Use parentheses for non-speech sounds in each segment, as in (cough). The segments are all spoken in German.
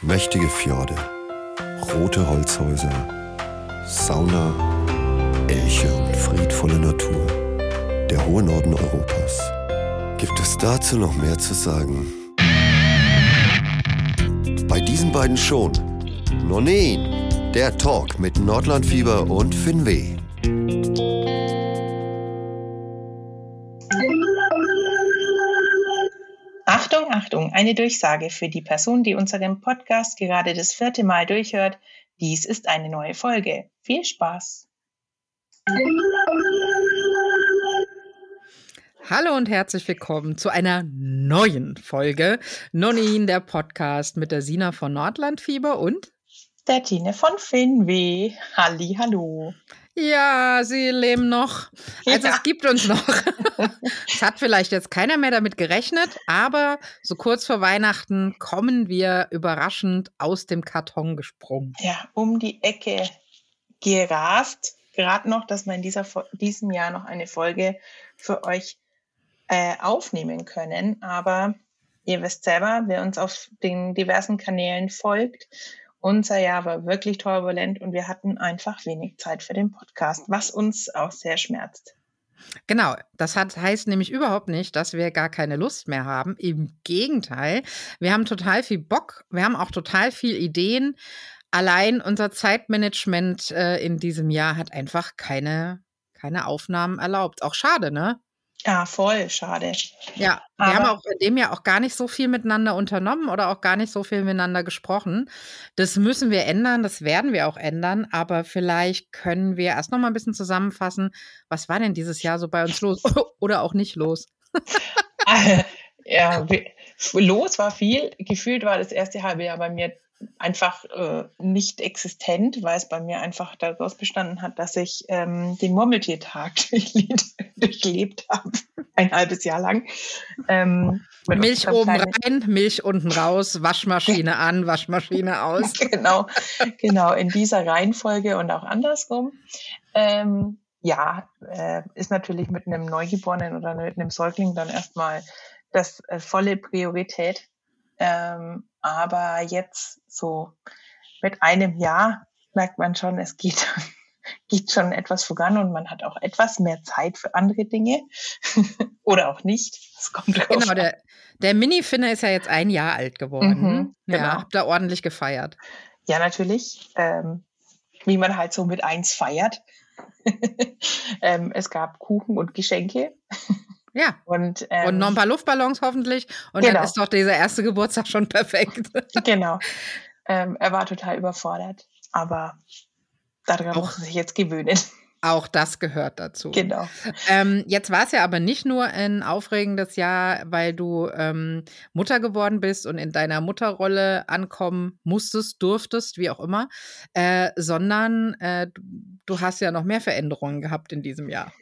Mächtige Fjorde, rote Holzhäuser, Sauna, Elche und friedvolle Natur. Der hohe Norden Europas. Gibt es dazu noch mehr zu sagen? Bei diesen beiden schon. Nonin, der Talk mit Nordlandfieber und Finweh. Eine Durchsage für die Person, die unseren Podcast gerade das vierte Mal durchhört. Dies ist eine neue Folge. Viel Spaß! Hallo und herzlich willkommen zu einer neuen Folge Nonin, der Podcast mit der Sina von Nordlandfieber und der Tine von Finweh. Halli, hallo. Ja, sie leben noch. Also ja. es gibt uns noch. (laughs) es hat vielleicht jetzt keiner mehr damit gerechnet, aber so kurz vor Weihnachten kommen wir überraschend aus dem Karton gesprungen. Ja, um die Ecke gerast. Gerade noch, dass wir in dieser, diesem Jahr noch eine Folge für euch äh, aufnehmen können. Aber ihr wisst selber, wer uns auf den diversen Kanälen folgt unser Jahr war wirklich turbulent und wir hatten einfach wenig Zeit für den Podcast, was uns auch sehr schmerzt. Genau, das hat, heißt nämlich überhaupt nicht, dass wir gar keine Lust mehr haben. Im Gegenteil, wir haben total viel Bock, wir haben auch total viel Ideen. Allein unser Zeitmanagement äh, in diesem Jahr hat einfach keine, keine Aufnahmen erlaubt. Auch schade, ne? Ja, voll, schade. Ja, wir Aber haben auch in dem Jahr auch gar nicht so viel miteinander unternommen oder auch gar nicht so viel miteinander gesprochen. Das müssen wir ändern, das werden wir auch ändern, aber vielleicht können wir erst noch mal ein bisschen zusammenfassen, was war denn dieses Jahr so bei uns los (laughs) oder auch nicht los? (laughs) ja, los war viel. Gefühlt war das erste halbe Jahr bei mir einfach äh, nicht existent, weil es bei mir einfach daraus bestanden hat, dass ich ähm, den Murmeltiertag (laughs) durchlebt habe, ein halbes Jahr lang. Ähm, Milch oben rein, Milch unten raus, Waschmaschine (laughs) an, Waschmaschine aus. (laughs) genau, genau, in dieser Reihenfolge und auch andersrum. Ähm, ja, äh, ist natürlich mit einem Neugeborenen oder mit einem Säugling dann erstmal das äh, volle Priorität. Ähm, aber jetzt so mit einem Jahr merkt man schon, es geht, (laughs) geht schon etwas voran und man hat auch etwas mehr Zeit für andere Dinge (laughs) oder auch nicht. Das kommt genau, der, der Mini-Finne ist ja jetzt ein Jahr alt geworden. Mhm, genau. Ja, habt ihr ordentlich gefeiert. Ja, natürlich. Ähm, wie man halt so mit eins feiert. (laughs) ähm, es gab Kuchen und Geschenke. Ja. Und, ähm, und noch ein paar Luftballons hoffentlich. Und genau. dann ist doch dieser erste Geburtstag schon perfekt. (laughs) genau. Ähm, er war total überfordert. Aber daran muss er sich jetzt gewöhnen. Auch das gehört dazu. Genau. Ähm, jetzt war es ja aber nicht nur ein aufregendes Jahr, weil du ähm, Mutter geworden bist und in deiner Mutterrolle ankommen musstest, durftest, wie auch immer, äh, sondern äh, du hast ja noch mehr Veränderungen gehabt in diesem Jahr.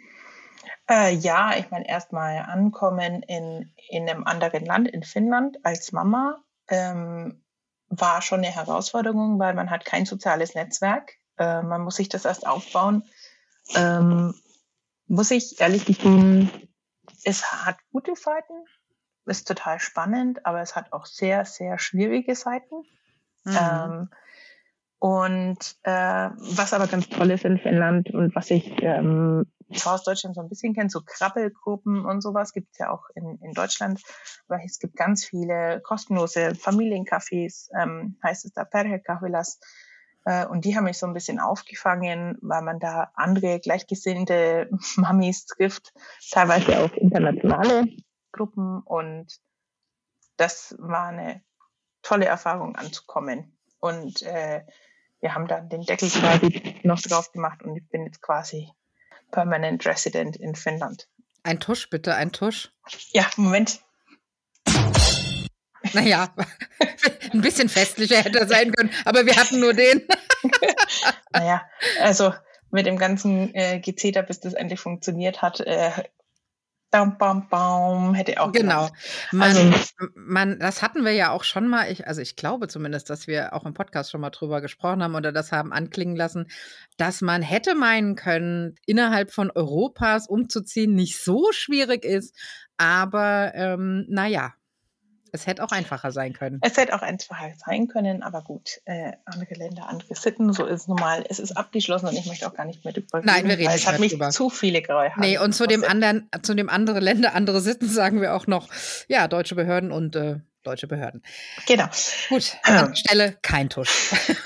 Äh, ja, ich meine, erstmal ankommen in, in einem anderen Land, in Finnland, als Mama, ähm, war schon eine Herausforderung, weil man hat kein soziales Netzwerk. Äh, man muss sich das erst aufbauen. Ähm, muss ich ehrlich gestehen, es hat gute Seiten, ist total spannend, aber es hat auch sehr, sehr schwierige Seiten. Mhm. Ähm, und äh, was aber ganz toll ist in Finnland und was ich ähm, aus Deutschland so ein bisschen kenne, so Krabbelgruppen und sowas gibt es ja auch in, in Deutschland. Aber es gibt ganz viele kostenlose Familiencafés, ähm, heißt es da Perhekahvilas. Äh, und die haben mich so ein bisschen aufgefangen, weil man da andere gleichgesinnte (laughs) Mamis trifft, teilweise auch internationale Gruppen. Und das war eine tolle Erfahrung anzukommen. Und äh, wir haben dann den Deckel quasi noch drauf gemacht und ich bin jetzt quasi Permanent Resident in Finnland. Ein Tusch, bitte, ein Tusch. Ja, Moment. Naja, (laughs) ein bisschen festlicher hätte er sein können, aber wir hatten nur den. (laughs) naja, also mit dem ganzen äh, Gezeter, bis das endlich funktioniert hat, äh, Baum, baum, baum, hätte auch Genau. Man, also, man, das hatten wir ja auch schon mal, ich, also ich glaube zumindest, dass wir auch im Podcast schon mal drüber gesprochen haben oder das haben anklingen lassen, dass man hätte meinen können, innerhalb von Europas umzuziehen nicht so schwierig ist, aber ähm, naja, Es hätte auch einfacher sein können. Es hätte auch einfacher sein können, aber gut, äh, andere Länder, andere Sitten, so ist es normal. Es ist abgeschlossen und ich möchte auch gar nicht mehr drüber Nein, wir reden weil es hat mich drüber. zu viele graue Haare. Nee, und zu dem anderen, zu dem andere Länder, andere Sitten sagen wir auch noch, ja, deutsche Behörden und äh, deutsche Behörden. Genau. Gut, (clears throat) an der Stelle kein Tusch. (laughs)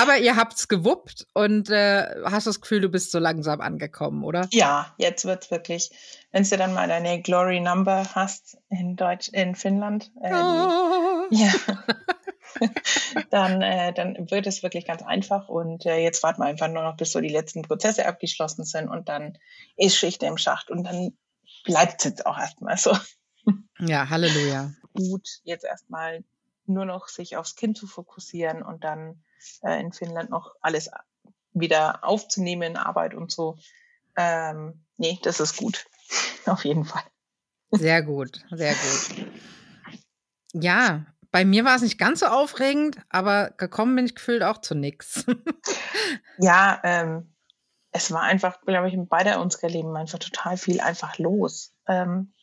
Aber ihr habt's gewuppt und äh, hast das Gefühl, du bist so langsam angekommen, oder? Ja, jetzt wird's wirklich, wenn du dann mal deine Glory Number hast in Deutsch, in Finnland, äh, die, Oh. ja, (laughs) dann, äh, dann wird es wirklich ganz einfach und äh, jetzt warten wir einfach nur noch, bis so die letzten Prozesse abgeschlossen sind und dann ist Schicht im Schacht und dann bleibt es jetzt auch erstmal so Ja, Halleluja. gut, jetzt erstmal nur noch sich aufs Kind zu fokussieren und dann äh, in Finnland noch alles wieder aufzunehmen, Arbeit und so. Ähm, nee, das ist gut. (laughs) Auf jeden Fall. Sehr gut, sehr gut. Ja, bei mir war es nicht ganz so aufregend, aber gekommen bin ich gefühlt auch zu nix. (laughs) Ja, ähm, es war einfach, glaube ich, in beider unserer Leben einfach total viel einfach los. Ähm,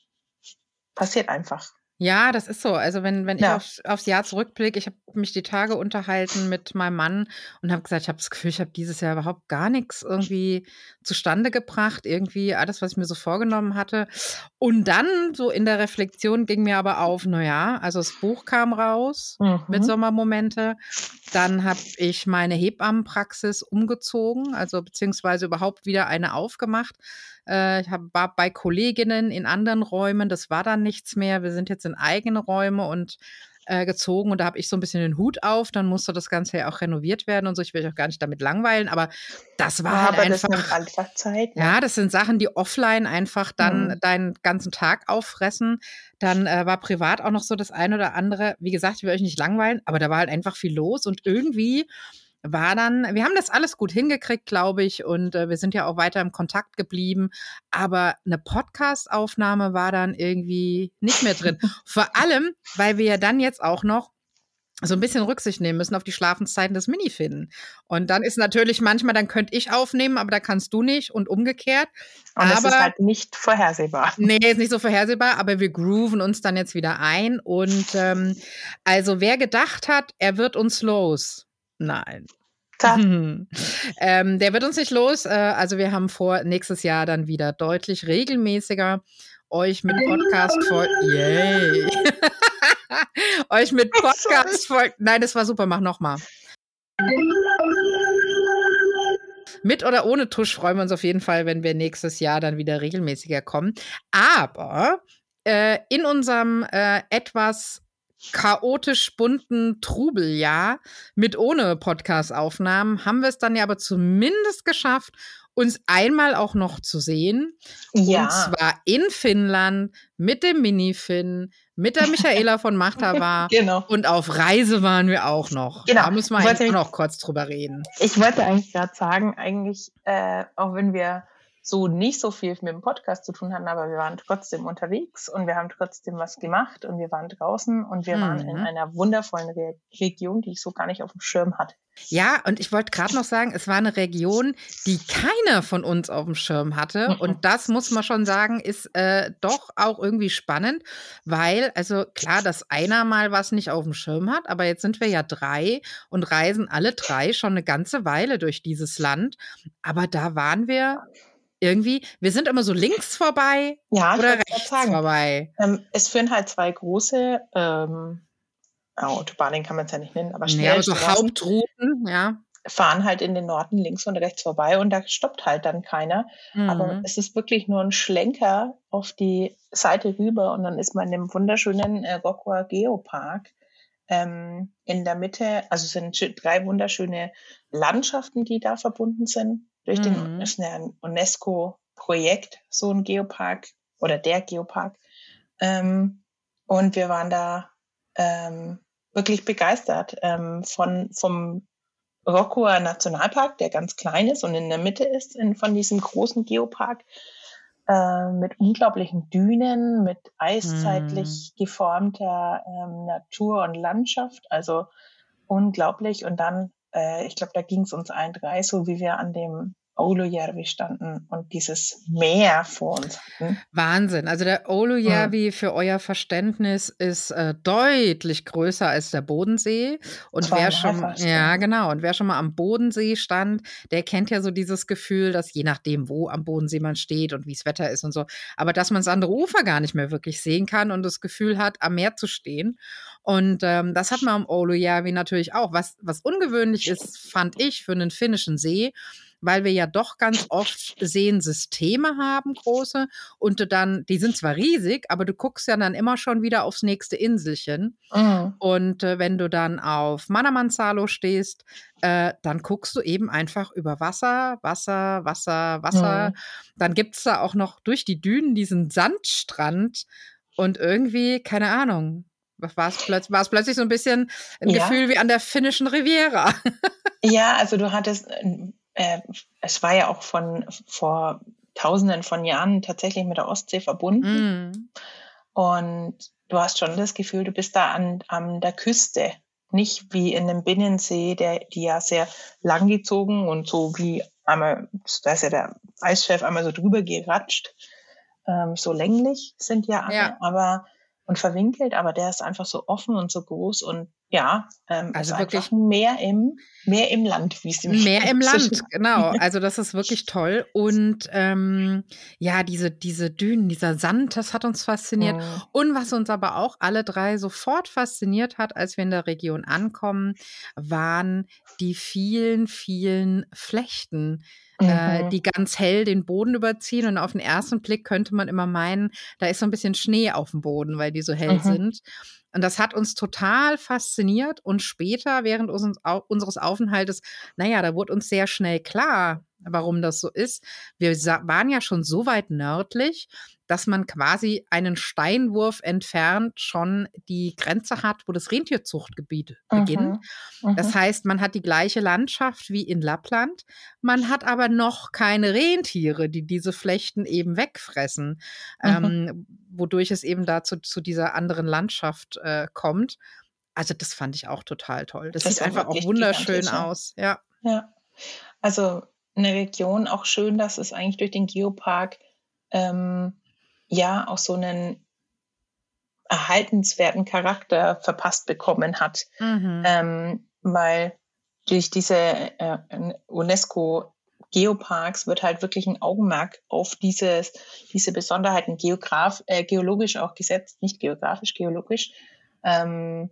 passiert einfach. Ja, das ist so. Also wenn, wenn ich Ja. aufs, Jahr zurückblicke, ich habe mich die Tage unterhalten mit meinem Mann und habe gesagt, ich habe das Gefühl, ich habe dieses Jahr überhaupt gar nichts irgendwie zustande gebracht, irgendwie alles, was ich mir so vorgenommen hatte. Und dann so in der Reflexion ging mir aber auf, naja, also das Buch kam raus mit Mhm. Sommermomente. Dann habe ich meine Hebammenpraxis umgezogen, also beziehungsweise überhaupt wieder eine aufgemacht. Äh, ich hab, war bei Kolleginnen in anderen Räumen, das war dann nichts mehr. Wir sind jetzt in eigene Räume und äh, gezogen und da habe ich so ein bisschen den Hut auf. Dann musste das Ganze ja auch renoviert werden und so. Ich will euch auch gar nicht damit langweilen, aber das war Ja, halt aber das einfach. nimmt einfach Zeit. ne? Ja, das sind Sachen, die offline einfach dann Mhm. deinen ganzen Tag auffressen. Dann äh, war privat auch noch so das eine oder andere. Wie gesagt, ich will euch nicht langweilen, aber da war halt einfach viel los und irgendwie war dann, wir haben das alles gut hingekriegt, glaube ich, und äh, wir sind ja auch weiter im Kontakt geblieben. Aber eine Podcast-Aufnahme war dann irgendwie nicht mehr drin. (laughs) Vor allem, weil wir ja dann jetzt auch noch so ein bisschen Rücksicht nehmen müssen auf die Schlafenszeiten des Minifinnen. Und dann ist natürlich manchmal, dann könnte ich aufnehmen, aber da kannst du nicht und umgekehrt. Und es ist aber- halt nicht vorhersehbar. (laughs) Nee, ist nicht so vorhersehbar, aber wir grooven uns dann jetzt wieder ein. Und ähm, also wer gedacht hat, er wird uns los. Nein. (laughs) Ähm, der wird uns nicht los. Äh, also wir haben vor, nächstes Jahr dann wieder deutlich regelmäßiger euch mit Podcast voll. Yay. (laughs) euch mit Podcast voll. Nein, das war super, mach nochmal. Mit oder ohne Tusch freuen wir uns auf jeden Fall, wenn wir nächstes Jahr dann wieder regelmäßiger kommen. Aber äh, in unserem äh, etwas chaotisch bunten Trubeljahr mit ohne Podcast-Aufnahmen haben wir es dann ja aber zumindest geschafft, uns einmal auch noch zu sehen. ja. Und zwar in Finnland mit dem Minifin, mit der Michaela von Machtava. (laughs) Genau. Und auf Reise waren wir auch noch. Genau. Da müssen wir eigentlich auch noch kurz drüber reden. Ich wollte eigentlich gerade sagen, eigentlich, äh, auch wenn wir so nicht so viel mit dem Podcast zu tun hatten, aber wir waren trotzdem unterwegs und wir haben trotzdem was gemacht und wir waren draußen und wir waren in Mhm. einer wundervollen Re Region, die ich so gar nicht auf dem Schirm hatte. Ja, und ich wollte gerade noch sagen, es war eine Region, die keiner von uns auf dem Schirm hatte. Mhm. Und das muss man schon sagen, ist äh, doch auch irgendwie spannend, weil, also klar, dass einer mal was nicht auf dem Schirm hat, aber jetzt sind wir ja drei und reisen alle drei schon eine ganze Weile durch dieses Land. Aber da waren wir irgendwie, wir sind immer so links vorbei Ja, ich oder rechts sagen. vorbei. Ähm, es führen halt zwei große ähm, Autobahnen kann man es ja nicht nennen, aber Nee, aber so Hauptrouten, ja. fahren halt in den Norden links und rechts vorbei und da stoppt halt dann keiner. Aber Mhm. es ist wirklich nur ein Schlenker auf die Seite rüber und dann ist man in dem wunderschönen äh, Rockwell Geopark ähm, in der Mitte. Also es sind drei wunderschöne Landschaften, die da verbunden sind. Durch den Mhm. ist ein UNESCO-Projekt, so ein Geopark oder der Geopark. Ähm, und wir waren da ähm, wirklich begeistert ähm, von, vom Rockower Nationalpark, der ganz klein ist und in der Mitte ist in, von diesem großen Geopark äh, mit unglaublichen Dünen, mit eiszeitlich geformter ähm, Natur und Landschaft. Also unglaublich. Und dann, äh, ich glaube, da ging es uns allen drei, so wie wir an dem Oulujärvi standen und dieses Meer vor uns hatten. Wahnsinn. Also der Oulujärvi, hm. für euer Verständnis, ist äh, deutlich größer als der Bodensee. Und wer schon, ja genau, und wer schon mal am Bodensee stand, der kennt ja so dieses Gefühl, dass je nachdem, wo am Bodensee man steht und wie das Wetter ist und so, aber dass man das andere Ufer gar nicht mehr wirklich sehen kann und das Gefühl hat, am Meer zu stehen. Und ähm, das hat man am Oulujärvi natürlich auch. Was, was ungewöhnlich ist, fand ich, für einen finnischen See, weil wir ja doch ganz oft Seensysteme haben, große, und du dann, die sind zwar riesig, aber du guckst ja dann immer schon wieder aufs nächste Inselchen. Mhm. Und äh, wenn du dann auf Manamansalo stehst, äh, dann guckst du eben einfach über Wasser, Wasser, Wasser, Wasser. Mhm. Dann gibt es da auch noch durch die Dünen diesen Sandstrand und irgendwie, keine Ahnung, war es plötzlich, plötzlich so ein bisschen ein ja. Gefühl wie an der finnischen Riviera. (laughs) ja, also du hattest äh, es war ja auch von vor Tausenden von Jahren tatsächlich mit der Ostsee verbunden. Mm. Und du hast schon das Gefühl, du bist da an, an der Küste. Nicht wie in einem Binnensee, der, die ja sehr langgezogen und so wie einmal, da ist ja der Eischef einmal so drüber geratscht, ähm, so länglich sind ja alle, ja. aber und verwinkelt, aber der ist einfach so offen und so groß und ja, ähm, also wirklich mehr im, mehr im Land, wie es Mehr im Land, (laughs) genau. Also das ist wirklich toll. Und ähm, ja, diese, diese Dünen, dieser Sand, das hat uns fasziniert. Mhm. Und was uns aber auch alle drei sofort fasziniert hat, als wir in der Region ankommen, waren die vielen, vielen Flechten, äh, mhm. die ganz hell den Boden überziehen. Und auf den ersten Blick könnte man immer meinen, da ist so ein bisschen Schnee auf dem Boden, weil die so hell mhm. sind. Und das hat uns total fasziniert. Und später, während unseres Aufenthaltes, naja, da wurde uns sehr schnell klar, warum das so ist. Wir waren ja schon so weit nördlich, dass man quasi einen Steinwurf entfernt schon die Grenze hat, wo das Rentierzuchtgebiet beginnt. Mhm, mhm. Das heißt, man hat die gleiche Landschaft wie in Lappland, man hat aber noch keine Rentiere, die diese Flechten eben wegfressen, mhm. ähm, wodurch es eben dazu zu dieser anderen Landschaft äh, kommt. Also das fand ich auch total toll. Das, das sieht einfach auch wunderschön aus. Ja. Ja. Also eine Region auch schön, dass es eigentlich durch den Geopark ähm, ja auch so einen erhaltenswerten Charakter verpasst bekommen hat, mhm. ähm, weil durch diese äh, UNESCO Geoparks wird halt wirklich ein Augenmerk auf dieses, diese Besonderheiten geograf, äh, geologisch auch gesetzt, nicht geografisch, geologisch. Ähm,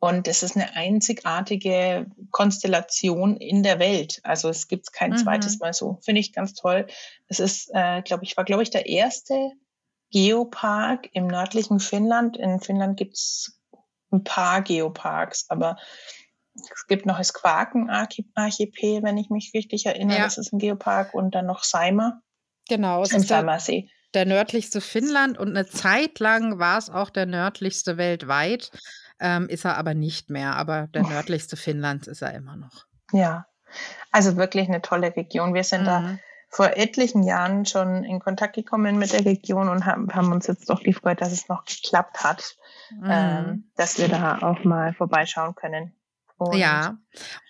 und es ist eine einzigartige Konstellation in der Welt. Also es gibt es kein mhm. zweites Mal so. Finde ich ganz toll. Es ist, äh, glaube ich, war, glaube ich, der erste Geopark im nördlichen Finnland. In Finnland gibt es ein paar Geoparks, aber es gibt noch das Quaken-Archipel, wenn ich mich richtig erinnere. Ja. Das ist ein Geopark und dann noch Seimer. Genau, es ist der, der nördlichste Finnland und eine Zeit lang war es auch der nördlichste weltweit. Ähm, ist er aber nicht mehr, aber der nördlichste Finnlands ist er immer noch. Ja, also wirklich eine tolle Region. Wir sind mhm. da vor etlichen Jahren schon in Kontakt gekommen mit der Region und haben, haben uns jetzt doch gefreut, dass es noch geklappt hat, mhm. ähm, dass wir da auch mal vorbeischauen können. Und ja,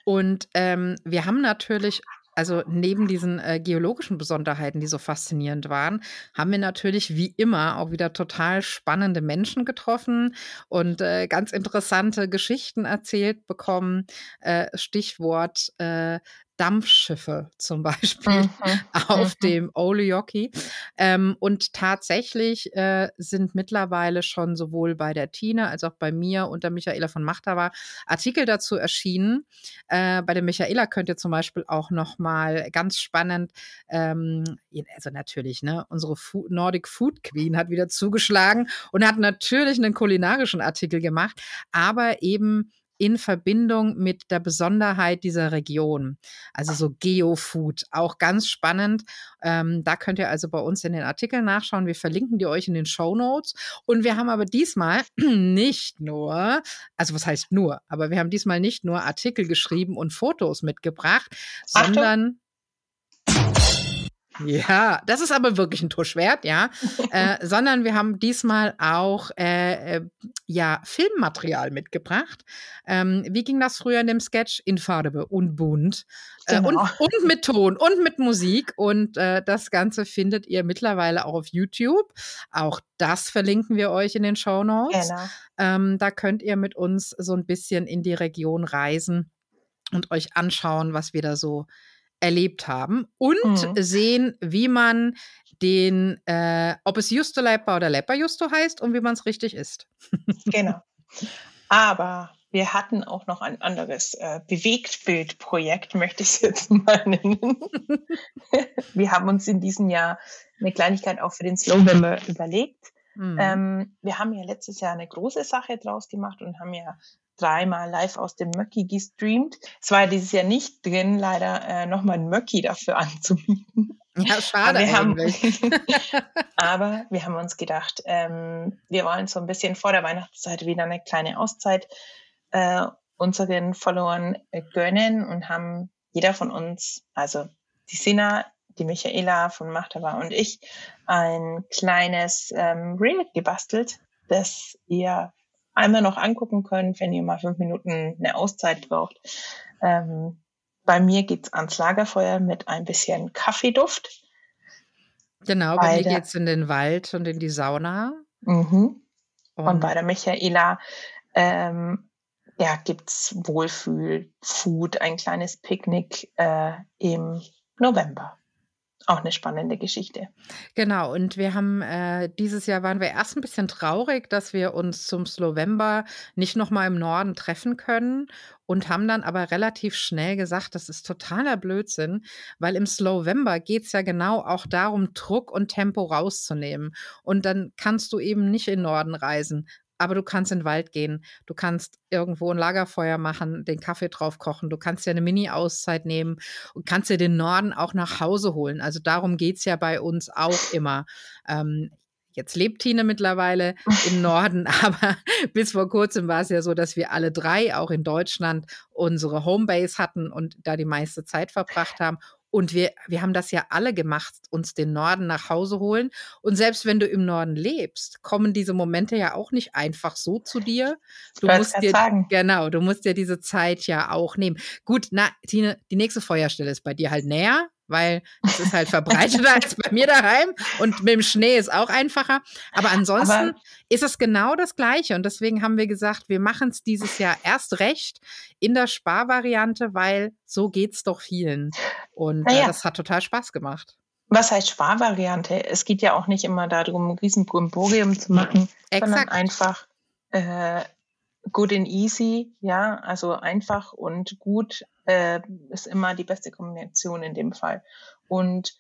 und ähm, wir haben natürlich also neben diesen äh, geologischen Besonderheiten, die so faszinierend waren, haben wir natürlich wie immer auch wieder total spannende Menschen getroffen und äh, ganz interessante Geschichten erzählt bekommen. Äh, Stichwort äh, Dampfschiffe zum Beispiel mhm. (laughs) auf mhm. dem Oleoki. Ähm, und tatsächlich äh, sind mittlerweile schon sowohl bei der Tina als auch bei mir und der Michaela von Machtava Artikel dazu erschienen. Äh, bei der Michaela könnt ihr zum Beispiel auch noch mal ganz spannend, ähm, also natürlich, ne, unsere Food, Nordic Food Queen hat wieder zugeschlagen und hat natürlich einen kulinarischen Artikel gemacht, aber eben in Verbindung mit der Besonderheit dieser Region. Also so Geofood, auch ganz spannend. Ähm, da könnt ihr also bei uns in den Artikeln nachschauen. Wir verlinken die euch in den Show Notes. Und wir haben aber diesmal (clears throat) nicht nur, also was heißt nur, aber wir haben diesmal nicht nur Artikel geschrieben und Fotos mitgebracht, sondern. Ja, das ist aber wirklich ein Tuschwert, ja. (laughs) äh, sondern wir haben diesmal auch äh, äh, ja, Filmmaterial mitgebracht. Ähm, wie ging das früher in dem Sketch? In Farbe und bunt. Äh, genau. und, und, mit Ton und mit Musik. Und äh, das Ganze findet ihr mittlerweile auch auf YouTube. Auch das verlinken wir euch in den Show Notes. Genau. Ähm, da könnt ihr mit uns so ein bisschen in die Region reisen und euch anschauen, was wir da so erlebt haben und mhm. sehen, wie man den, äh, ob es Justo Leipa oder Lepper Justo heißt und wie man es richtig isst. (laughs) genau. Aber wir hatten auch noch ein anderes äh, Bewegtbildprojekt, möchte ich es jetzt (laughs) mal nennen. (laughs) wir haben uns in diesem Jahr eine Kleinigkeit auch für den Slogan überlegt. Mhm. Ähm, wir haben ja letztes Jahr eine große Sache draus gemacht und haben ja dreimal live aus dem Möcki gestreamt. Es war dieses Jahr nicht drin, leider äh, nochmal ein Möcki dafür (laughs) anzubieten. Ja, schade aber eigentlich. Haben, (laughs) aber wir haben uns gedacht, ähm, wir wollen so ein bisschen vor der Weihnachtszeit wieder eine kleine Auszeit äh, unseren Followern äh, gönnen und haben jeder von uns, also die Sina, die Michaela von Machtaba und ich, ein kleines ähm, Reel gebastelt, das ihr einmal noch angucken könnt, wenn ihr mal fünf Minuten eine Auszeit braucht. Ähm, bei mir geht's ans Lagerfeuer mit ein bisschen Kaffeeduft. Genau, bei, bei mir geht's in den Wald und in die Sauna. Mhm. Und, und, bei der Michaela ähm, ja, gibt's Wohlfühl-Food, ein kleines Picknick äh, im November auch eine spannende Geschichte. Genau, und wir haben äh, dieses Jahr waren wir erst ein bisschen traurig, dass wir uns zum Slowember nicht nochmal im Norden treffen können und haben dann aber relativ schnell gesagt, das ist totaler Blödsinn, weil im Slowember geht es ja genau auch darum, Druck und Tempo rauszunehmen. Und dann kannst du eben nicht in Norden reisen aber du kannst in den Wald gehen, du kannst irgendwo ein Lagerfeuer machen, den Kaffee drauf kochen, du kannst dir eine Mini-Auszeit nehmen und kannst dir den Norden auch nach Hause holen. Also darum geht es ja bei uns auch immer. Ähm, Jetzt lebt Tine mittlerweile im (laughs) Norden, (laughs) aber bis vor kurzem war es ja so, dass wir alle drei auch in Deutschland unsere Homebase hatten und da die meiste Zeit verbracht haben. Und wir, wir haben das ja alle gemacht, uns den Norden nach Hause holen. Und selbst wenn du im Norden lebst, kommen diese Momente ja auch nicht einfach so zu dir. Du ich musst dir, sagen. genau, du musst dir diese Zeit ja auch nehmen. Gut, na, Tine, die nächste Feuerstelle ist bei dir halt näher weil es ist halt verbreiteter (laughs) als bei mir daheim und mit dem Schnee ist auch einfacher. Aber ansonsten Aber ist es genau das Gleiche und deswegen haben wir gesagt, wir machen es dieses Jahr erst recht in der Sparvariante, weil so geht es doch vielen. Und äh, ja. das hat total Spaß gemacht. Was heißt Sparvariante? Es geht ja auch nicht immer darum, ein riesen Brimborium zu machen, Exakt. sondern einfach äh, good and easy, ja, also einfach und gut äh, ist immer die beste Kombination in dem Fall. Und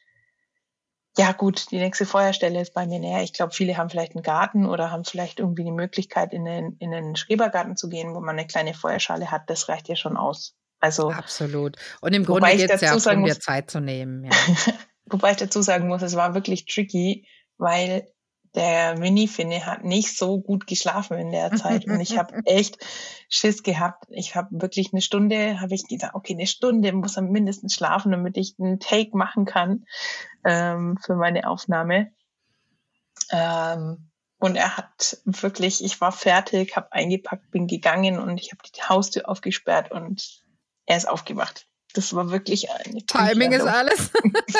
ja, gut, die nächste Feuerstelle ist bei mir näher. Ich glaube, viele haben vielleicht einen Garten oder haben vielleicht irgendwie die Möglichkeit, in den, in den Schrebergarten zu gehen, wo man eine kleine Feuerschale hat. Das reicht ja schon aus. Also, Absolut. Und im Grunde geht es ja auch darum, dir Zeit zu nehmen. Ja. (laughs) wobei ich dazu sagen muss, es war wirklich tricky, weil der Mini-Finne hat nicht so gut geschlafen in der Zeit und ich habe (laughs) echt Schiss gehabt. Ich habe wirklich eine Stunde, habe ich gesagt, okay, eine Stunde muss er mindestens schlafen, damit ich einen Take machen kann ähm, für meine Aufnahme. Ähm, und er hat wirklich, ich war fertig, habe eingepackt, bin gegangen und ich habe die Haustür aufgesperrt und er ist aufgewacht. Das war wirklich eine Timing ist alles.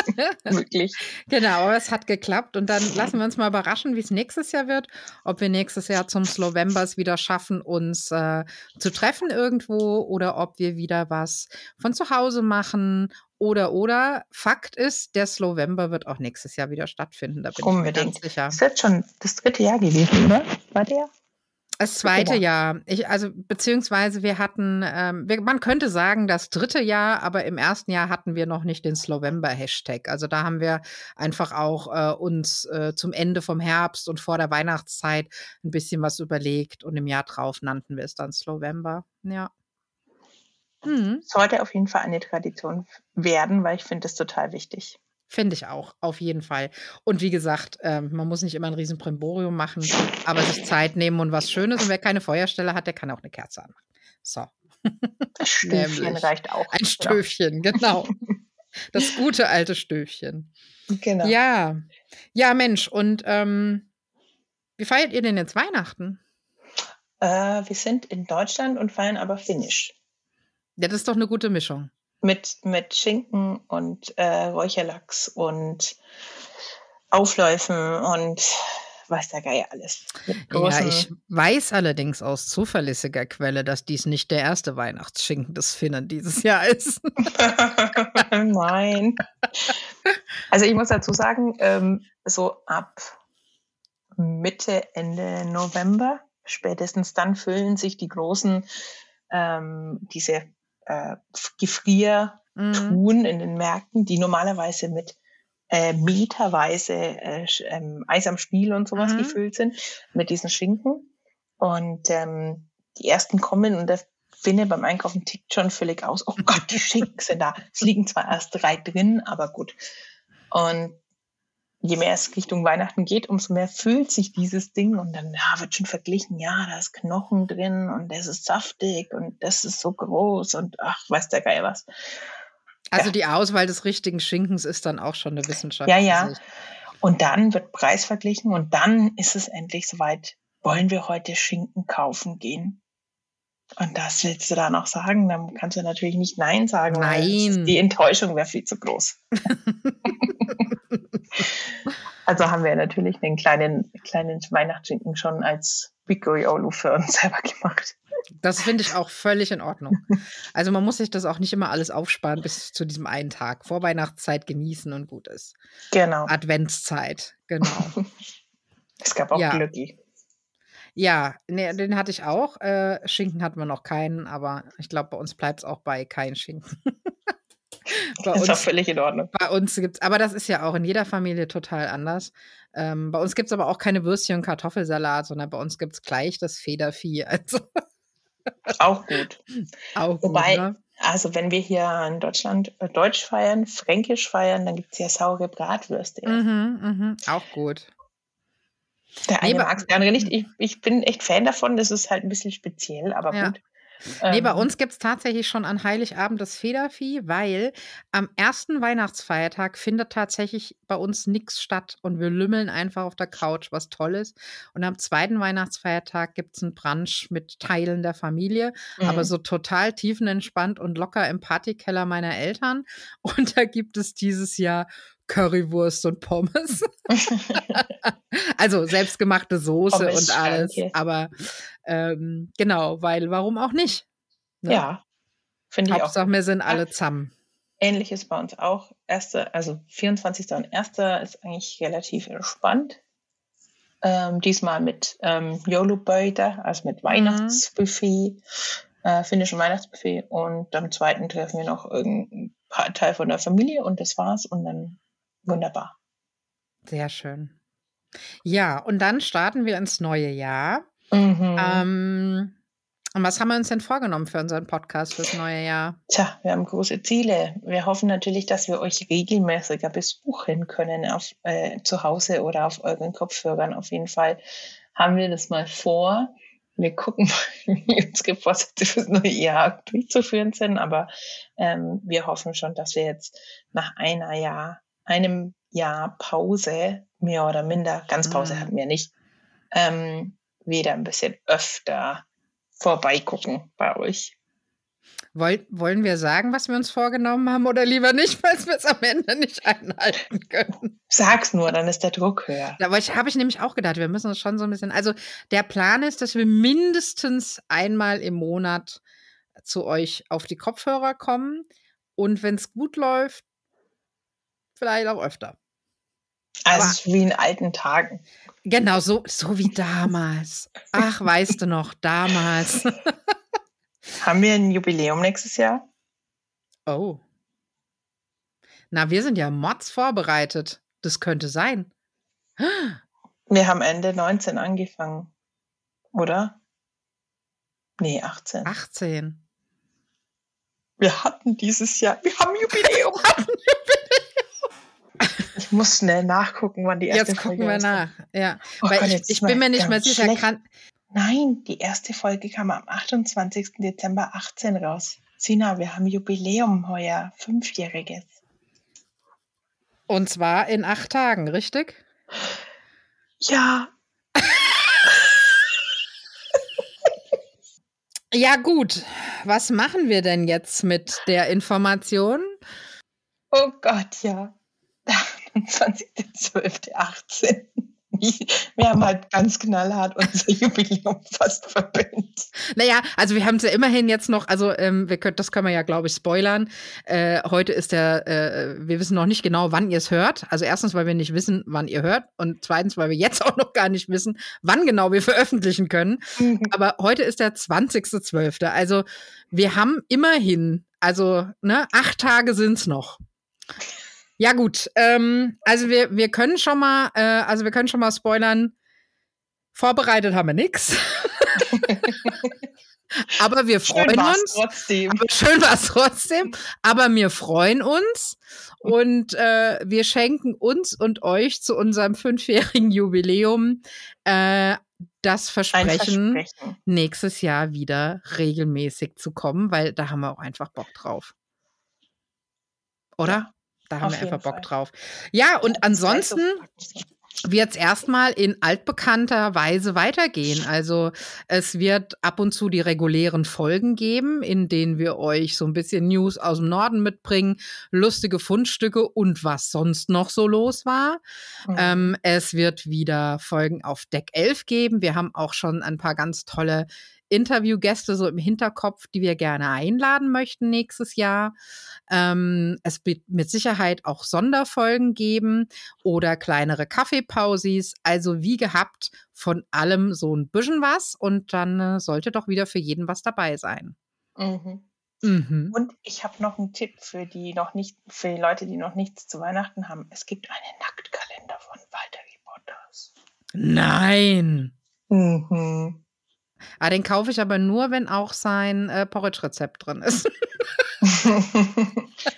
(laughs) wirklich. Genau, aber es hat geklappt. Und dann lassen wir uns mal überraschen, wie es nächstes Jahr wird. Ob wir nächstes Jahr zum Slowembers wieder schaffen, uns äh, zu treffen irgendwo oder ob wir wieder was von zu Hause machen. Oder, oder, Fakt ist, der Slowember wird auch nächstes Jahr wieder stattfinden. Da bin Unbedingt. ich mir ganz sicher. Das wird schon das dritte Jahr gewesen, oder? War der? Das zweite Jahr. Ich, also, beziehungsweise wir hatten, ähm, wir, man könnte sagen, das dritte Jahr, aber im ersten Jahr hatten wir noch nicht den Slowember-Hashtag. Also da haben wir einfach auch äh, uns äh, zum Ende vom Herbst und vor der Weihnachtszeit ein bisschen was überlegt und im Jahr drauf nannten wir es dann Slowember. Ja. Mhm. Sollte auf jeden Fall eine Tradition werden, weil ich finde es total wichtig. Finde ich auch, auf jeden Fall. Und wie gesagt, ähm, man muss nicht immer ein riesen Primborium machen, aber sich Zeit nehmen und was Schönes. Und wer keine Feuerstelle hat, der kann auch eine Kerze anmachen. So. Das (laughs) Stöfchen reicht auch. Ein Stöfchen, genau. Das gute alte Stöfchen. Genau. Ja. Ja, Mensch, und ähm, wie feiert ihr denn jetzt Weihnachten? Äh, wir sind in Deutschland und feiern aber Finnisch. Ja, das ist doch eine gute Mischung. Mit, mit Schinken und äh, Räucherlachs und Aufläufen und weiß der Geier alles. Ja, ich weiß allerdings aus zuverlässiger Quelle, dass dies nicht der erste Weihnachtsschinken des Finnen dieses Jahr ist. (laughs) (laughs) Nein. Also ich muss dazu sagen, ähm, so ab Mitte, Ende November, spätestens dann füllen sich die großen, ähm, diese äh, Gefriertruhen Mhm. in den Märkten, die normalerweise mit äh, meterweise äh, ähm, Eis am Stiel und sowas Mhm. gefüllt sind, mit diesen Schinken. Und ähm, die ersten kommen und der Finne beim Einkaufen tickt schon völlig aus. Oh Gott, die Schinken sind da. Es liegen zwar erst drei drin, aber gut. Und je mehr es Richtung Weihnachten geht, umso mehr füllt sich dieses Ding und dann ja, wird schon verglichen, ja, da ist Knochen drin und das ist saftig und das ist so groß und ach, weiß der Geil was. Also Ja. die Auswahl des richtigen Schinkens ist dann auch schon eine Wissenschaft. Ja, ja. Und dann wird Preis verglichen und dann ist es endlich soweit, wollen wir heute Schinken kaufen gehen? Und das willst du da noch sagen? Dann kannst du natürlich nicht Nein sagen. Nein. Die Enttäuschung wäre viel zu groß. (laughs) also haben wir natürlich den kleinen, kleinen Weihnachtsschinken schon als Bigoriolo für uns selber gemacht. Das finde ich auch völlig in Ordnung. Also man muss sich das auch nicht immer alles aufsparen bis zu diesem einen Tag. Vorweihnachtszeit genießen und gut ist. Genau. Adventszeit, genau. (laughs) Es gab auch Ja. Glücki. Ja, nee, den hatte ich auch. Äh, Schinken hatten wir noch keinen, aber ich glaube, bei uns bleibt es auch bei kein Schinken. (laughs) bei Ist auch uns, völlig in Ordnung. bei uns gibt es, aber das ist ja auch in jeder Familie total anders. Ähm, bei uns gibt es aber auch keine Würstchen und Kartoffelsalat, sondern bei uns gibt es gleich das Federvieh. (laughs) Also Auch gut. (laughs) auch Wobei- gut, ne? Also wenn wir hier in Deutschland äh, Deutsch feiern, Fränkisch feiern, dann gibt es ja saure Bratwürste. Mhm, mhm, auch gut. Der eine Nee, bei- mag es, der andere nicht. Ich, ich bin echt Fan davon. Das ist halt ein bisschen speziell, aber Ja. gut. Nee, bei Ähm, uns gibt es tatsächlich schon an Heiligabend das Federvieh, weil am ersten Weihnachtsfeiertag findet tatsächlich bei uns nichts statt und wir lümmeln einfach auf der Couch, was toll ist. Und am zweiten Weihnachtsfeiertag gibt es einen Brunch mit Teilen der Familie, aber mhm. so total tiefenentspannt und locker im Partykeller meiner Eltern. (laughs) Und da gibt es dieses Jahr Currywurst und Pommes. (laughs) (laughs) also selbstgemachte Soße Pommes und alles. Aber ähm, genau, weil warum auch nicht? Ne? Ja, finde ich auch. Hauptsache, wir sind alle zusammen. Ähnliches bei uns auch. Erste, also 24. und 1. ist eigentlich relativ entspannt. Ähm, diesmal mit ähm, YOLO-Beuter, also mit Weihnachtsbuffet, äh, finnischen Weihnachtsbuffet. Und am zweiten treffen wir noch irgendeinen Teil von der Familie und das war's. Und dann wunderbar. Sehr schön. Ja, und dann starten wir ins neue Jahr. Mhm. Ähm, und was haben wir uns denn vorgenommen für unseren Podcast fürs neue Jahr? Tja, wir haben große Ziele. Wir hoffen natürlich, dass wir euch regelmäßiger besuchen können auf, äh, zu Hause oder auf euren Kopfhörern. Auf jeden Fall haben wir das mal vor. Wir gucken, (laughs) wie unsere Vorsätze fürs neue Jahr durchzuführen sind, aber ähm, wir hoffen schon, dass wir jetzt nach einer Jahr, einem Jahr Pause, mehr oder minder, ganz Pause Mhm. hatten wir nicht, ähm, wieder ein bisschen öfter vorbeigucken bei euch. Woll, wollen wir sagen, was wir uns vorgenommen haben oder lieber nicht, (laughs) weil wir es am Ende nicht einhalten können? Sag's nur, dann ist der Druck höher. Da ich, habe ich nämlich auch gedacht, wir müssen uns schon so ein bisschen. Also der Plan ist, dass wir mindestens einmal im Monat zu euch auf die Kopfhörer kommen und wenn es gut läuft, vielleicht auch öfter. Also es ist wie in alten Tagen. Genau, so, so wie damals. Ach, weißt du noch, damals. (laughs) Haben wir ein Jubiläum nächstes Jahr? Oh. Na, wir sind ja Mods vorbereitet. Das könnte sein. (gasps) Wir haben Ende 19 angefangen, oder? Nee, 18. 18. Wir hatten dieses Jahr, wir haben Jubiläum. Ich muss schnell nachgucken, wann die erste Jetzt gucken Folge wir rauskam. nach. Ja. Oh Weil Gott, ich, jetzt ich ist bin mir nicht mehr sicher. schlecht. Kann, Nein, die erste Folge kam am 28. Dezember 18 raus. Sina, wir haben Jubiläum heuer, fünfjähriges. Und zwar in acht Tagen, richtig? Ja. (laughs) ja, gut. Was machen wir denn jetzt mit der Information? Oh Gott, ja. 28.12.18. (laughs) Wir haben halt ganz knallhart unser (laughs) Jubiläum fast verpennt. Naja, also wir haben es ja immerhin jetzt noch, also ähm, wir können, das können wir ja, glaube ich, spoilern. Äh, heute ist der, äh, wir wissen noch nicht genau, wann ihr es hört. Also erstens, weil wir nicht wissen, wann ihr hört und zweitens, weil wir jetzt auch noch gar nicht wissen, wann genau wir veröffentlichen können. Mhm. Aber heute ist der 20.12. Also wir haben immerhin, also ne, acht Tage sind es noch. Ja, gut. Ähm, also wir, wir können schon mal, äh, also wir können schon mal spoilern. Vorbereitet haben wir nichts. (laughs) aber wir freuen schön uns. Trotzdem. Aber schön war es trotzdem. Aber wir freuen uns und äh, wir schenken uns und euch zu unserem fünfjährigen Jubiläum äh, das Versprechen, Versprechen, nächstes Jahr wieder regelmäßig zu kommen, weil da haben wir auch einfach Bock drauf. Oder? Da haben Auf wir einfach Bock Fall. drauf. Ja, und ansonsten wird es erstmal in altbekannter Weise weitergehen. Also es wird ab und zu die regulären Folgen geben, in denen wir euch so ein bisschen News aus dem Norden mitbringen, lustige Fundstücke und was sonst noch so los war. Mhm. Ähm, es wird wieder Folgen auf Deck 11 geben. Wir haben auch schon ein paar ganz tolle Interviewgäste so im Hinterkopf, die wir gerne einladen möchten nächstes Jahr. Ähm, es wird mit Sicherheit auch Sonderfolgen geben oder kleinere Kaffeepausis. Also wie gehabt, von allem so ein bisschen was und dann äh, sollte doch wieder für jeden was dabei sein. Mhm. Mhm. Und ich habe noch einen Tipp für die noch nicht, für die Leute, die noch nichts zu Weihnachten haben. Es gibt einen Nacktkalender von Walter Bottas. Nein. Mhm. Ah, den kaufe ich aber nur, wenn auch sein äh, Porridge-Rezept drin ist. (laughs)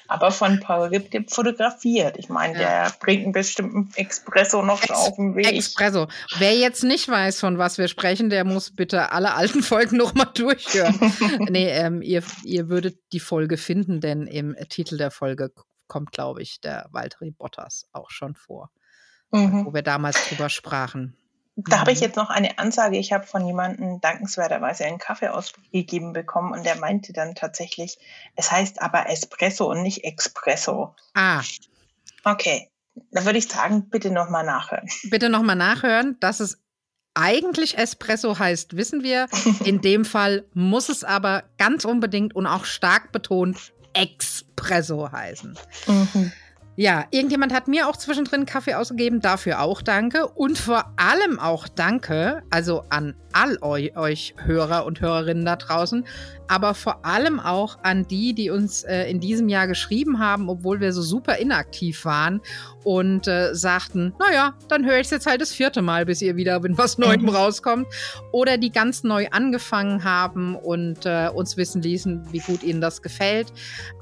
aber von Paul Ripke fotografiert. Ich meine, ja. der bringt einen bestimmten Espresso noch Ex auf den Weg. Espresso. Wer jetzt nicht weiß, von was wir sprechen, der muss bitte alle alten (laughs) Folgen nochmal durchhören. (laughs) nee, ähm, ihr, ihr würdet die Folge finden, denn im Titel der Folge kommt, glaube ich, der Walter Bottas auch schon vor, mhm. wo wir damals drüber sprachen. Da habe ich mhm. jetzt noch eine Ansage. Ich habe von jemandem dankenswerterweise einen Kaffee ausgegeben bekommen und der meinte dann tatsächlich, es heißt aber Espresso und nicht Expresso. Ah. Okay. Da würde ich sagen, bitte nochmal nachhören. Bitte nochmal nachhören. Dass es eigentlich Espresso heißt, wissen wir. (laughs) In dem Fall muss es aber ganz unbedingt und auch stark betont Expresso heißen. Mhm. Ja, irgendjemand hat mir auch zwischendrin Kaffee ausgegeben, dafür auch danke. Und vor allem auch danke, also an all eu euch Hörer und Hörerinnen da draußen, aber vor allem auch an die, die uns äh, in diesem Jahr geschrieben haben, obwohl wir so super inaktiv waren und äh, sagten, naja, dann höre ich es jetzt halt das vierte Mal, bis ihr wieder mit was Neuem (laughs) rauskommt. Oder die ganz neu angefangen haben und äh, uns wissen ließen, wie gut ihnen das gefällt.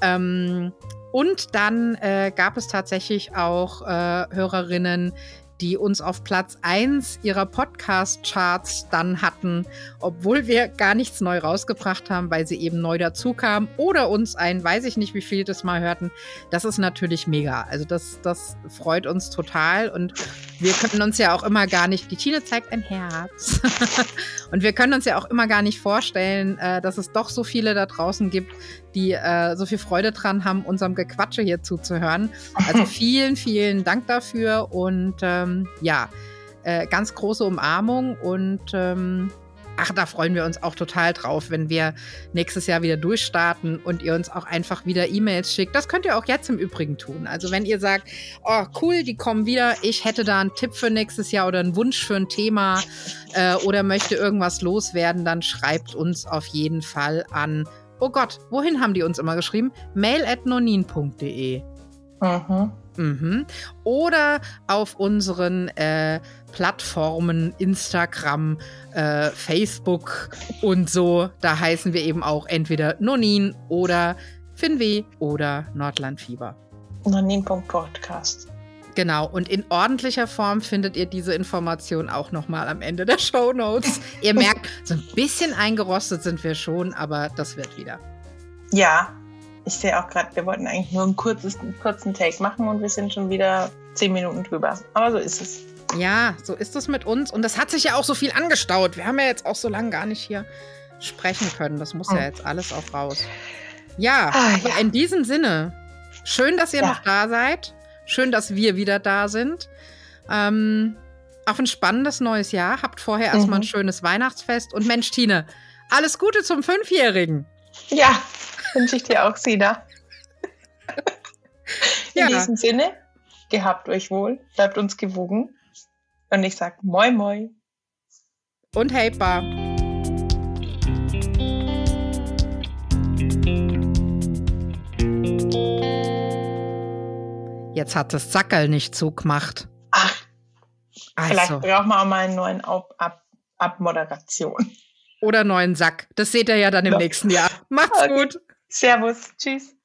Ähm, und dann äh, gab es tatsächlich auch äh, Hörerinnen, die uns auf Platz 1 ihrer Podcast-Charts dann hatten, obwohl wir gar nichts neu rausgebracht haben, weil sie eben neu dazu kamen oder uns ein, weiß ich nicht, wie viel das mal hörten. Das ist natürlich mega. Also das, das freut uns total und wir können uns ja auch immer gar nicht, die Tine zeigt ein Herz. (laughs) und wir können uns ja auch immer gar nicht vorstellen, äh, dass es doch so viele da draußen gibt, die äh, so viel Freude dran haben, unserem Gequatsche hier zuzuhören. (laughs) Also vielen, vielen Dank dafür und ähm, ja, äh, ganz große Umarmung und ähm, ach, da freuen wir uns auch total drauf, wenn wir nächstes Jahr wieder durchstarten und ihr uns auch einfach wieder E-Mails schickt. Das könnt ihr auch jetzt im Übrigen tun. Also wenn ihr sagt, oh cool, die kommen wieder, ich hätte da einen Tipp für nächstes Jahr oder einen Wunsch für ein Thema äh, oder möchte irgendwas loswerden, dann schreibt uns auf jeden Fall an oh Gott, wohin haben die uns immer geschrieben? mail at nonin.de. Mhm. Mhm. Oder auf unseren äh, Plattformen Instagram, äh, Facebook und so. Da heißen wir eben auch entweder Nonin oder Finweh oder Nordlandfieber. Nonin.podcast. Genau, und in ordentlicher Form findet ihr diese Information auch nochmal am Ende der Show Notes. (laughs) ihr merkt, so ein bisschen eingerostet sind wir schon, aber das wird wieder. Ja, Ich sehe auch gerade, wir wollten eigentlich nur einen, kurzes, einen kurzen Take machen und wir sind schon wieder zehn Minuten drüber. Aber so ist es. Ja, so ist es mit uns. Und es hat sich ja auch so viel angestaut. Wir haben ja jetzt auch so lange gar nicht hier sprechen können. Das muss ja hm. jetzt alles auch raus. Ja, ah, ja. in diesem Sinne, schön, dass ihr ja. noch da seid. Schön, dass wir wieder da sind. Ähm, auf ein spannendes neues Jahr. Habt vorher mhm. erstmal ein schönes Weihnachtsfest. Und Mensch, Tine, alles Gute zum Fünfjährigen. Ja, wünsche ich dir auch, Sina. (laughs) In ja. diesem Sinne, gehabt euch wohl, bleibt uns gewogen. Und ich sage Moi Moi. Und Hey Pa. Jetzt hat das Zackerl nicht zugemacht. Ach, also. vielleicht brauchen wir auch mal einen neuen Ab Ab Abmoderation. Oder neuen Sack. Das seht ihr ja dann im ja. nächsten Jahr. Macht's okay. gut. Servus. Tschüss.